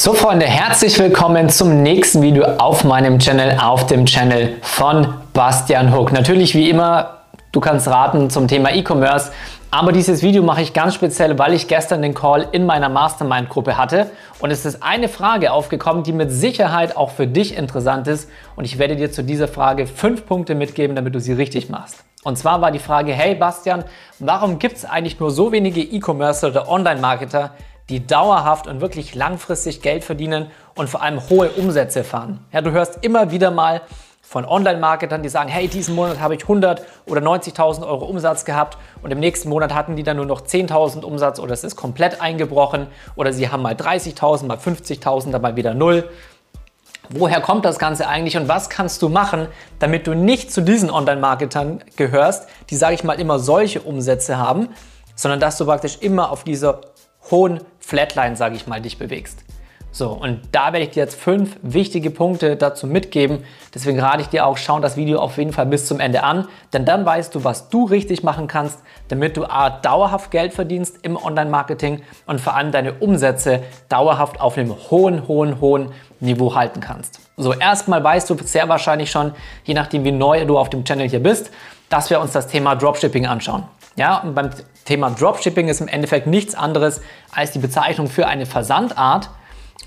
So Freunde, herzlich willkommen zum nächsten Video auf meinem Channel, auf dem Channel von Bastian Hook. Natürlich wie immer, du kannst raten zum Thema E-Commerce, aber dieses Video mache ich ganz speziell, weil ich gestern den Call in meiner Mastermind-Gruppe hatte und es ist eine Frage aufgekommen, die mit Sicherheit auch für dich interessant ist und ich werde dir zu dieser Frage fünf Punkte mitgeben, damit du sie richtig machst. Und zwar war die Frage, hey Bastian, warum gibt es eigentlich nur so wenige E-Commerce oder Online-Marketer, die dauerhaft und wirklich langfristig Geld verdienen und vor allem hohe Umsätze fahren. Ja, du hörst immer wieder mal von Online-Marketern, die sagen, hey, diesen Monat habe ich 100 oder 90.000 Euro Umsatz gehabt und im nächsten Monat hatten die dann nur noch 10.000 Umsatz oder es ist komplett eingebrochen oder sie haben mal 30.000, mal 50.000, dann mal wieder null. Woher kommt das Ganze eigentlich und was kannst du machen, damit du nicht zu diesen Online-Marketern gehörst, die, sage ich mal, immer solche Umsätze haben, sondern dass du praktisch immer auf dieser hohen Flatline, sage ich mal, dich bewegst. So, und da werde ich dir jetzt fünf wichtige Punkte dazu mitgeben. Deswegen rate ich dir auch, schau das Video auf jeden Fall bis zum Ende an, denn dann weißt du, was du richtig machen kannst, damit du A, dauerhaft Geld verdienst im Online-Marketing und vor allem deine Umsätze dauerhaft auf einem hohen, hohen, hohen Niveau halten kannst. So, erstmal weißt du sehr wahrscheinlich schon, je nachdem wie neu du auf dem Channel hier bist, dass wir uns das Thema Dropshipping anschauen. Ja, und beim Thema Dropshipping ist im Endeffekt nichts anderes als die Bezeichnung für eine Versandart.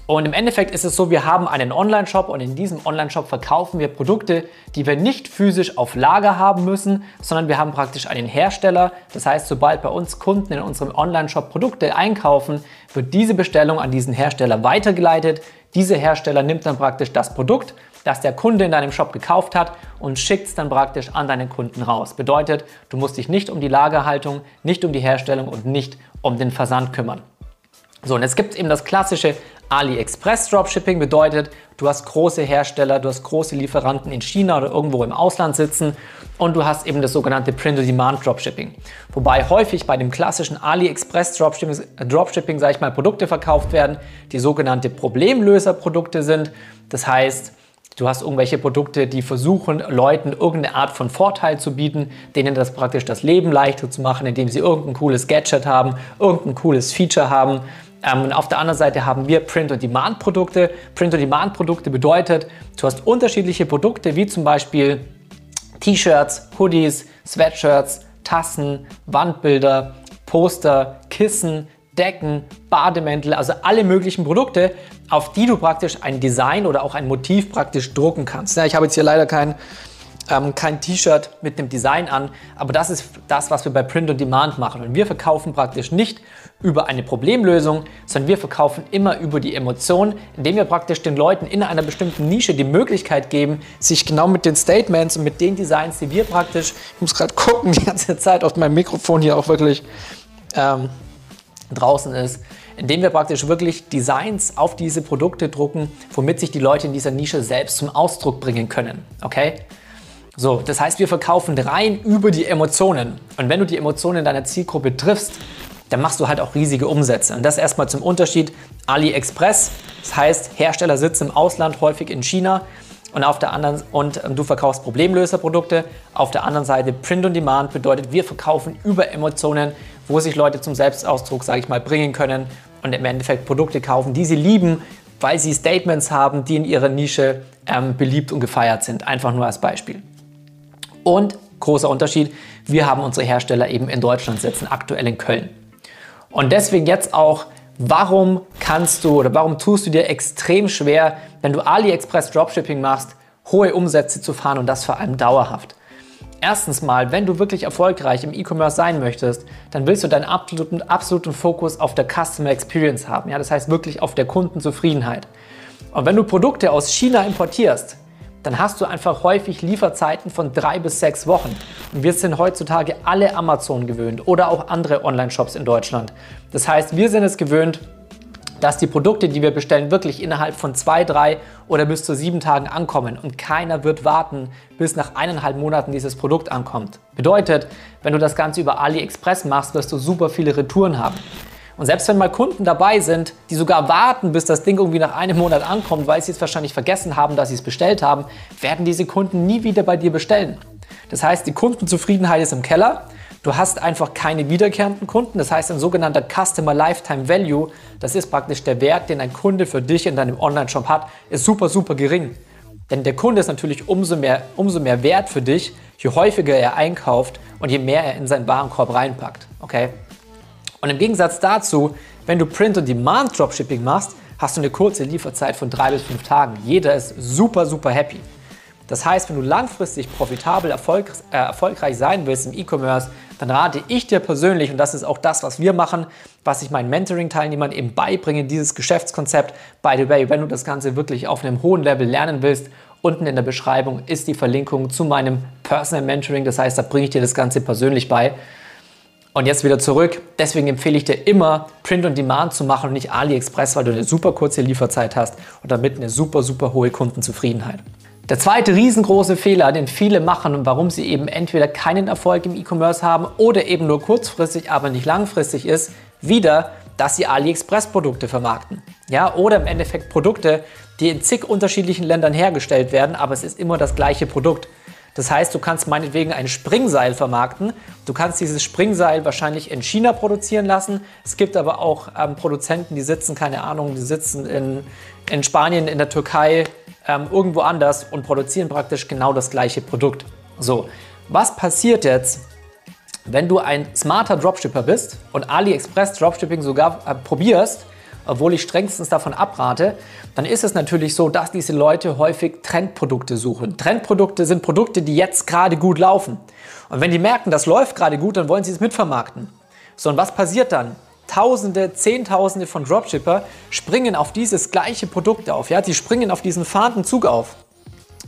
Und im Endeffekt ist es so, wir haben einen Online-Shop und in diesem Online-Shop verkaufen wir Produkte, die wir nicht physisch auf Lager haben müssen, sondern wir haben praktisch einen Hersteller. Das heißt, sobald bei uns Kunden in unserem Online-Shop Produkte einkaufen, wird diese Bestellung an diesen Hersteller weitergeleitet. Dieser Hersteller nimmt dann praktisch das Produkt das der Kunde in deinem Shop gekauft hat und schickt es dann praktisch an deinen Kunden raus. Bedeutet, du musst dich nicht um die Lagerhaltung, nicht um die Herstellung und nicht um den Versand kümmern. So, und jetzt gibt es eben das klassische AliExpress Dropshipping, bedeutet, du hast große Hersteller, du hast große Lieferanten in China oder irgendwo im Ausland sitzen und du hast eben das sogenannte Print-on-Demand Dropshipping. Wobei häufig bei dem klassischen AliExpress Dropshipping, Dropshipping sage ich mal, Produkte verkauft werden, die sogenannte Problemlöserprodukte sind. Das heißt, Du hast irgendwelche Produkte, die versuchen, Leuten irgendeine Art von Vorteil zu bieten, denen das praktisch das Leben leichter zu machen, indem sie irgendein cooles Gadget haben, irgendein cooles Feature haben. Ähm, und auf der anderen Seite haben wir Print-on-Demand-Produkte. Print-on-Demand-Produkte bedeutet, du hast unterschiedliche Produkte, wie zum Beispiel T-Shirts, Hoodies, Sweatshirts, Tassen, Wandbilder, Poster, Kissen, Decken, Bademäntel, also alle möglichen Produkte, auf die du praktisch ein Design oder auch ein Motiv praktisch drucken kannst. Ja, ich habe jetzt hier leider kein ähm, kein T-Shirt mit einem Design an, aber das ist das, was wir bei Print on Demand machen. Und wir verkaufen praktisch nicht über eine Problemlösung, sondern wir verkaufen immer über die Emotion, indem wir praktisch den Leuten in einer bestimmten Nische die Möglichkeit geben, sich genau mit den Statements und mit den Designs, die wir praktisch, ich muss gerade gucken, die ganze Zeit auf meinem Mikrofon hier auch wirklich ähm, draußen ist, indem wir praktisch wirklich Designs auf diese Produkte drucken, womit sich die Leute in dieser Nische selbst zum Ausdruck bringen können. Okay? So, das heißt, wir verkaufen rein über die Emotionen. Und wenn du die Emotionen deiner Zielgruppe triffst, dann machst du halt auch riesige Umsätze. Und das erstmal zum Unterschied AliExpress. Das heißt, Hersteller sitzen im Ausland, häufig in China. Und auf der anderen und du verkaufst Problemlöserprodukte. Auf der anderen Seite Print on Demand bedeutet, wir verkaufen über Emotionen wo sich Leute zum Selbstausdruck, sage ich mal, bringen können und im Endeffekt Produkte kaufen, die sie lieben, weil sie Statements haben, die in ihrer Nische ähm, beliebt und gefeiert sind. Einfach nur als Beispiel. Und großer Unterschied, wir haben unsere Hersteller eben in Deutschland sitzen, aktuell in Köln. Und deswegen jetzt auch, warum kannst du oder warum tust du dir extrem schwer, wenn du AliExpress Dropshipping machst, hohe Umsätze zu fahren und das vor allem dauerhaft? Erstens mal, wenn du wirklich erfolgreich im E-Commerce sein möchtest, dann willst du deinen absoluten, absoluten Fokus auf der Customer Experience haben. Ja, das heißt wirklich auf der Kundenzufriedenheit. Und wenn du Produkte aus China importierst, dann hast du einfach häufig Lieferzeiten von drei bis sechs Wochen. Und wir sind heutzutage alle Amazon gewöhnt oder auch andere Online-Shops in Deutschland. Das heißt, wir sind es gewöhnt, dass die Produkte, die wir bestellen, wirklich innerhalb von zwei, drei oder bis zu sieben Tagen ankommen und keiner wird warten, bis nach eineinhalb Monaten dieses Produkt ankommt. Bedeutet, wenn du das Ganze über AliExpress machst, wirst du super viele Retouren haben. Und selbst wenn mal Kunden dabei sind, die sogar warten, bis das Ding irgendwie nach einem Monat ankommt, weil sie es wahrscheinlich vergessen haben, dass sie es bestellt haben, werden diese Kunden nie wieder bei dir bestellen. Das heißt, die Kundenzufriedenheit ist im Keller Du hast einfach keine wiederkehrenden Kunden. Das heißt, ein sogenannter Customer Lifetime Value, das ist praktisch der Wert, den ein Kunde für dich in deinem Online-Shop hat, ist super, super gering. Denn der Kunde ist natürlich umso mehr, umso mehr wert für dich, je häufiger er einkauft und je mehr er in seinen Warenkorb reinpackt. Okay? Und im Gegensatz dazu, wenn du Print-on-Demand-Dropshipping machst, hast du eine kurze Lieferzeit von drei bis fünf Tagen. Jeder ist super, super happy. Das heißt, wenn du langfristig profitabel erfolg, äh, erfolgreich sein willst im E-Commerce, dann rate ich dir persönlich, und das ist auch das, was wir machen, was ich meinen Mentoring-Teilnehmern eben beibringe, dieses Geschäftskonzept. By the way, wenn du das Ganze wirklich auf einem hohen Level lernen willst, unten in der Beschreibung ist die Verlinkung zu meinem Personal Mentoring. Das heißt, da bringe ich dir das Ganze persönlich bei. Und jetzt wieder zurück. Deswegen empfehle ich dir immer, Print on Demand zu machen und nicht AliExpress, weil du eine super kurze Lieferzeit hast und damit eine super, super hohe Kundenzufriedenheit. Der zweite riesengroße Fehler, den viele machen und warum sie eben entweder keinen Erfolg im E-Commerce haben oder eben nur kurzfristig, aber nicht langfristig ist, wieder, dass sie AliExpress-Produkte vermarkten. Ja, oder im Endeffekt Produkte, die in zig unterschiedlichen Ländern hergestellt werden, aber es ist immer das gleiche Produkt. Das heißt, du kannst meinetwegen ein Springseil vermarkten. Du kannst dieses Springseil wahrscheinlich in China produzieren lassen. Es gibt aber auch ähm, Produzenten, die sitzen, keine Ahnung, die sitzen in, in Spanien, in der Türkei, ähm, irgendwo anders und produzieren praktisch genau das gleiche Produkt. So, was passiert jetzt, wenn du ein smarter Dropshipper bist und AliExpress Dropshipping sogar äh, probierst, obwohl ich strengstens davon abrate, dann ist es natürlich so, dass diese Leute häufig Trendprodukte suchen. Trendprodukte sind Produkte, die jetzt gerade gut laufen. Und wenn die merken, das läuft gerade gut, dann wollen sie es mitvermarkten. So, und was passiert dann? Tausende, Zehntausende von Dropshipper springen auf dieses gleiche Produkt auf. Ja? Die springen auf diesen fahrenden Zug auf.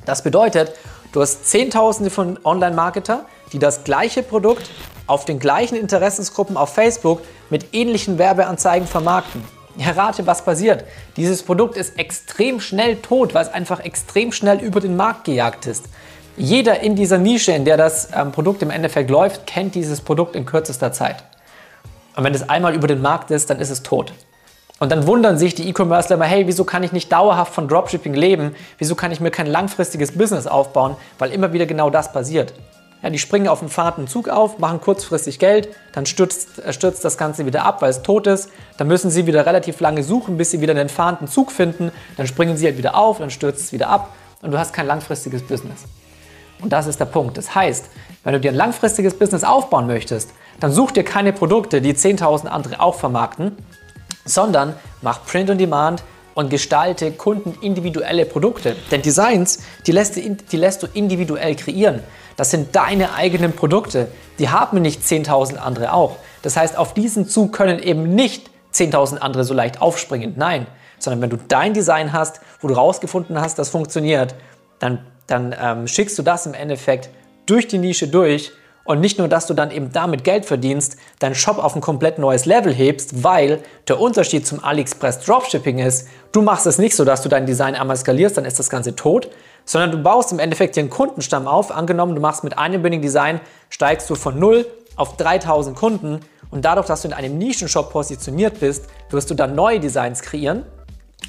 Das bedeutet, du hast Zehntausende von Online-Marketer, die das gleiche Produkt auf den gleichen Interessensgruppen auf Facebook mit ähnlichen Werbeanzeigen vermarkten. Errate, was passiert. Dieses Produkt ist extrem schnell tot, weil es einfach extrem schnell über den Markt gejagt ist. Jeder in dieser Nische, in der das ähm, Produkt im Endeffekt läuft, kennt dieses Produkt in kürzester Zeit. Und wenn es einmal über den Markt ist, dann ist es tot. Und dann wundern sich die E-Commercer immer, hey, wieso kann ich nicht dauerhaft von Dropshipping leben? Wieso kann ich mir kein langfristiges Business aufbauen? Weil immer wieder genau das passiert. Ja, die springen auf den fahrten Zug auf, machen kurzfristig Geld, dann stürzt, äh, stürzt das Ganze wieder ab, weil es tot ist. Dann müssen sie wieder relativ lange suchen, bis sie wieder einen fahrenden Zug finden. Dann springen sie halt wieder auf, dann stürzt es wieder ab und du hast kein langfristiges Business. Und das ist der Punkt. Das heißt, wenn du dir ein langfristiges Business aufbauen möchtest, dann such dir keine Produkte, die 10.000 andere auch vermarkten, sondern mach Print on Demand und gestalte kundenindividuelle Produkte. Denn Designs, die lässt, die lässt du individuell kreieren. Das sind deine eigenen Produkte. Die haben nicht 10.000 andere auch. Das heißt, auf diesen Zug können eben nicht 10.000 andere so leicht aufspringen. Nein, sondern wenn du dein Design hast, wo du rausgefunden hast, das funktioniert, dann, dann ähm, schickst du das im Endeffekt durch die Nische durch und nicht nur, dass du dann eben damit Geld verdienst, deinen Shop auf ein komplett neues Level hebst, weil der Unterschied zum AliExpress Dropshipping ist, du machst es nicht so, dass du dein Design einmal skalierst, dann ist das Ganze tot, sondern du baust im Endeffekt dir einen Kundenstamm auf. Angenommen, du machst mit einem Winning Design, steigst du von 0 auf 3000 Kunden und dadurch, dass du in einem Nischenshop positioniert bist, wirst du dann neue Designs kreieren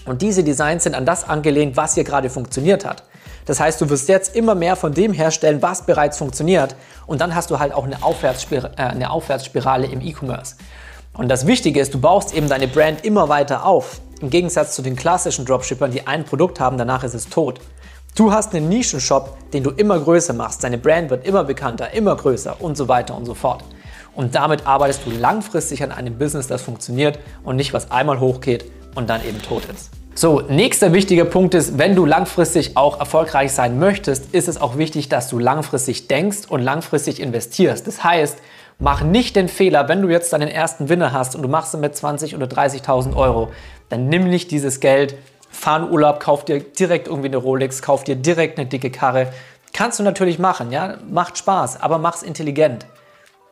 und diese Designs sind an das angelehnt, was hier gerade funktioniert hat. Das heißt, du wirst jetzt immer mehr von dem herstellen, was bereits funktioniert. Und dann hast du halt auch eine, Aufwärtsspir äh, eine Aufwärtsspirale im E-Commerce. Und das Wichtige ist, du baust eben deine Brand immer weiter auf. Im Gegensatz zu den klassischen Dropshippern, die ein Produkt haben, danach ist es tot. Du hast einen Nischenshop, den du immer größer machst. Deine Brand wird immer bekannter, immer größer und so weiter und so fort. Und damit arbeitest du langfristig an einem Business, das funktioniert und nicht was einmal hochgeht und dann eben tot ist. So, nächster wichtiger Punkt ist, wenn du langfristig auch erfolgreich sein möchtest, ist es auch wichtig, dass du langfristig denkst und langfristig investierst. Das heißt, mach nicht den Fehler, wenn du jetzt deinen ersten Winner hast und du machst ihn mit 20 oder 30.000 Euro, dann nimm nicht dieses Geld, fahr in Urlaub, kauf dir direkt irgendwie eine Rolex, kauf dir direkt eine dicke Karre. Kannst du natürlich machen, ja, macht Spaß, aber mach's intelligent.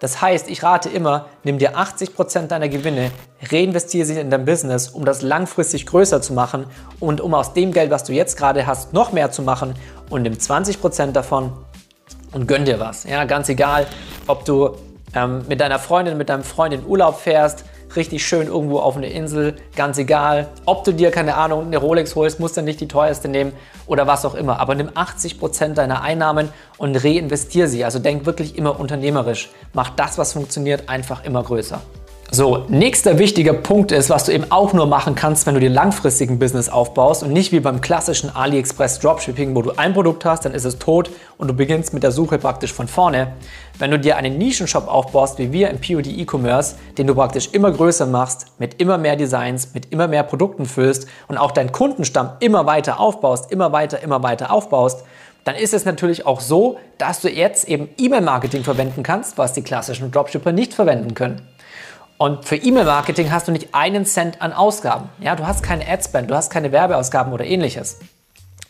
Das heißt, ich rate immer, nimm dir 80% deiner Gewinne, reinvestiere sie in dein Business, um das langfristig größer zu machen und um aus dem Geld, was du jetzt gerade hast, noch mehr zu machen und nimm 20% davon und gönn dir was. Ja, ganz egal, ob du ähm, mit deiner Freundin, mit deinem Freund in Urlaub fährst, richtig schön irgendwo auf einer Insel, ganz egal. Ob du dir, keine Ahnung, eine Rolex holst, musst du nicht die teuerste nehmen oder was auch immer. Aber nimm 80% deiner Einnahmen und reinvestier sie. Also denk wirklich immer unternehmerisch. Mach das, was funktioniert, einfach immer größer. So, nächster wichtiger Punkt ist, was du eben auch nur machen kannst, wenn du dir langfristigen Business aufbaust und nicht wie beim klassischen AliExpress Dropshipping, wo du ein Produkt hast, dann ist es tot und du beginnst mit der Suche praktisch von vorne. Wenn du dir einen Nischenshop aufbaust, wie wir im POD E-Commerce, den du praktisch immer größer machst, mit immer mehr Designs, mit immer mehr Produkten füllst und auch deinen Kundenstamm immer weiter aufbaust, immer weiter, immer weiter aufbaust, dann ist es natürlich auch so, dass du jetzt eben E-Mail-Marketing verwenden kannst, was die klassischen Dropshipper nicht verwenden können. Und für E-Mail-Marketing hast du nicht einen Cent an Ausgaben. Ja, du hast keine Adspend, du hast keine Werbeausgaben oder ähnliches.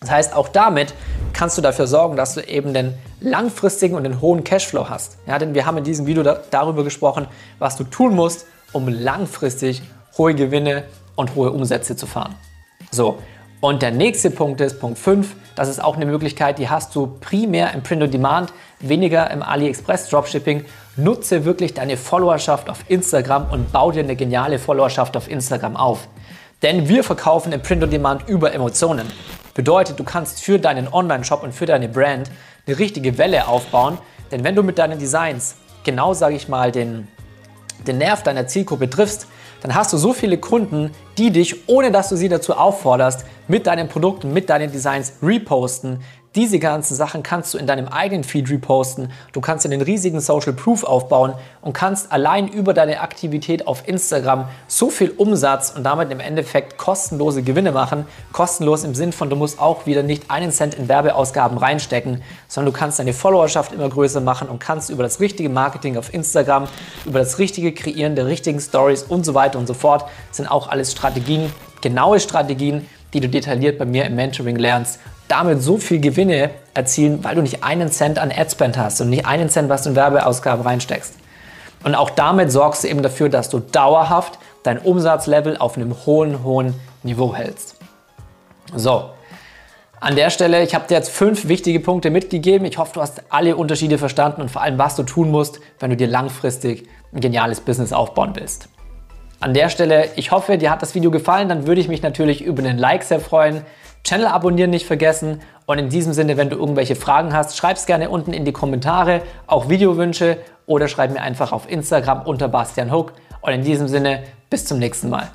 Das heißt, auch damit kannst du dafür sorgen, dass du eben den langfristigen und den hohen Cashflow hast. Ja, denn wir haben in diesem Video da, darüber gesprochen, was du tun musst, um langfristig hohe Gewinne und hohe Umsätze zu fahren. So, und der nächste Punkt ist Punkt 5. Das ist auch eine Möglichkeit, die hast du primär im Print on Demand, weniger im AliExpress Dropshipping Nutze wirklich deine Followerschaft auf Instagram und bau dir eine geniale Followerschaft auf Instagram auf. Denn wir verkaufen im Print on Demand über Emotionen. Bedeutet, du kannst für deinen Online-Shop und für deine Brand eine richtige Welle aufbauen. Denn wenn du mit deinen Designs genau, sage ich mal, den, den Nerv deiner Zielgruppe triffst, dann hast du so viele Kunden, die dich, ohne dass du sie dazu aufforderst, mit deinen Produkten, mit deinen Designs reposten, diese ganzen Sachen kannst du in deinem eigenen Feed reposten. Du kannst einen riesigen Social Proof aufbauen und kannst allein über deine Aktivität auf Instagram so viel Umsatz und damit im Endeffekt kostenlose Gewinne machen. Kostenlos im Sinn von, du musst auch wieder nicht einen Cent in Werbeausgaben reinstecken, sondern du kannst deine Followerschaft immer größer machen und kannst über das richtige Marketing auf Instagram, über das richtige Kreieren der richtigen Stories und so weiter und so fort, sind auch alles Strategien, genaue Strategien, die du detailliert bei mir im Mentoring lernst damit so viel Gewinne erzielen, weil du nicht einen Cent an Adspend hast und nicht einen Cent, was du in Werbeausgaben reinsteckst. Und auch damit sorgst du eben dafür, dass du dauerhaft dein Umsatzlevel auf einem hohen, hohen Niveau hältst. So, an der Stelle, ich habe dir jetzt fünf wichtige Punkte mitgegeben. Ich hoffe, du hast alle Unterschiede verstanden und vor allem, was du tun musst, wenn du dir langfristig ein geniales Business aufbauen willst. An der Stelle, ich hoffe, dir hat das Video gefallen. Dann würde ich mich natürlich über einen Like sehr freuen. Channel abonnieren nicht vergessen. Und in diesem Sinne, wenn du irgendwelche Fragen hast, schreib es gerne unten in die Kommentare, auch Videowünsche oder schreib mir einfach auf Instagram unter Bastian Hook. Und in diesem Sinne, bis zum nächsten Mal.